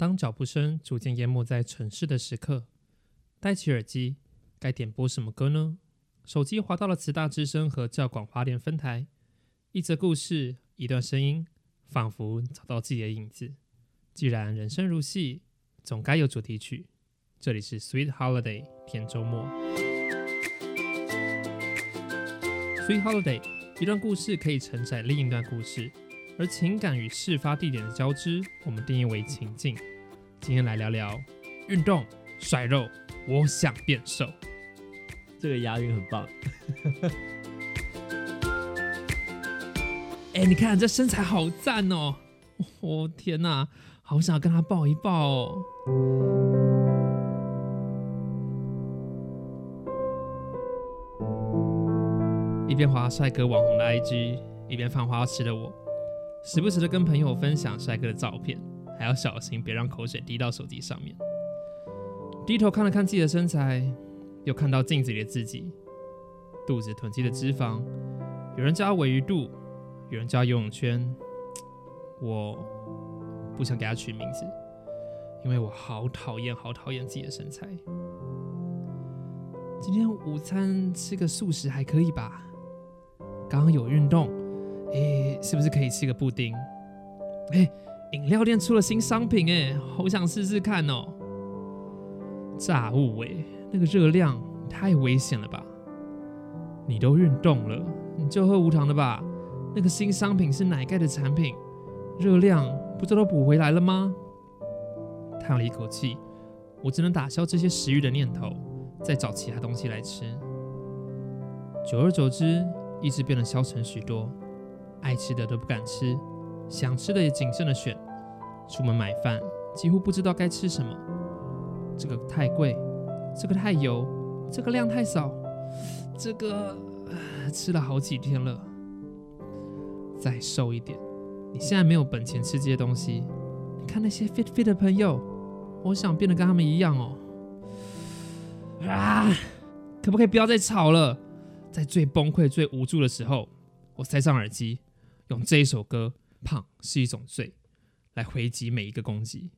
当脚步声逐渐淹没在城市的时刻，戴起耳机，该点播什么歌呢？手机滑到了慈大之声和教广华联分台，一则故事，一段声音，仿佛找到自己的影子。既然人生如戏，总该有主题曲。这里是 Sweet Holiday 甜周末。Sweet Holiday 一段故事可以承载另一段故事，而情感与事发地点的交织，我们定义为情境。今天来聊聊运动、甩肉，我想变瘦。这个押韵很棒。哎、你看这身材好赞哦！我、天哪，好想跟他抱一抱哦。一边滑帅哥网红的 IG，一边放花痴的我，时不时的跟朋友分享帅哥的照片，还要小心别让口水滴到手机上面。低头看了看自己的身材，又看到镜子里的自己，肚子囤积的脂肪，有人叫它尾鱼肚，有人叫游泳圈，我不想给它取名字，因为我好讨厌、好讨厌自己的身材。今天午餐吃个素食还可以吧？刚刚有运动，是不是可以吃个布丁？诶，饮料店出了新商品，诶，好想试试看哦。炸物，诶，那个热量太危险了吧？你都运动了，你就喝无糖的吧。那个新商品是奶盖的产品，热量不就都补回来了吗？叹了一口气，我只能打消这些食欲的念头，再找其他东西来吃。久而久之，意志变得消沉许多，爱吃的都不敢吃，想吃的也谨慎的选。出门买饭，几乎不知道该吃什么。这个太贵，这个太油，这个量太少，这个、吃了好几天了。再瘦一点，你现在没有本钱吃这些东西。你看那些 fit fit 的朋友，我想变得跟他们一样哦。啊！可不可以不要再吵了？在最崩溃、最无助的时候，我塞上耳机，用这一首歌《胖是一种罪》来回击每一个攻击。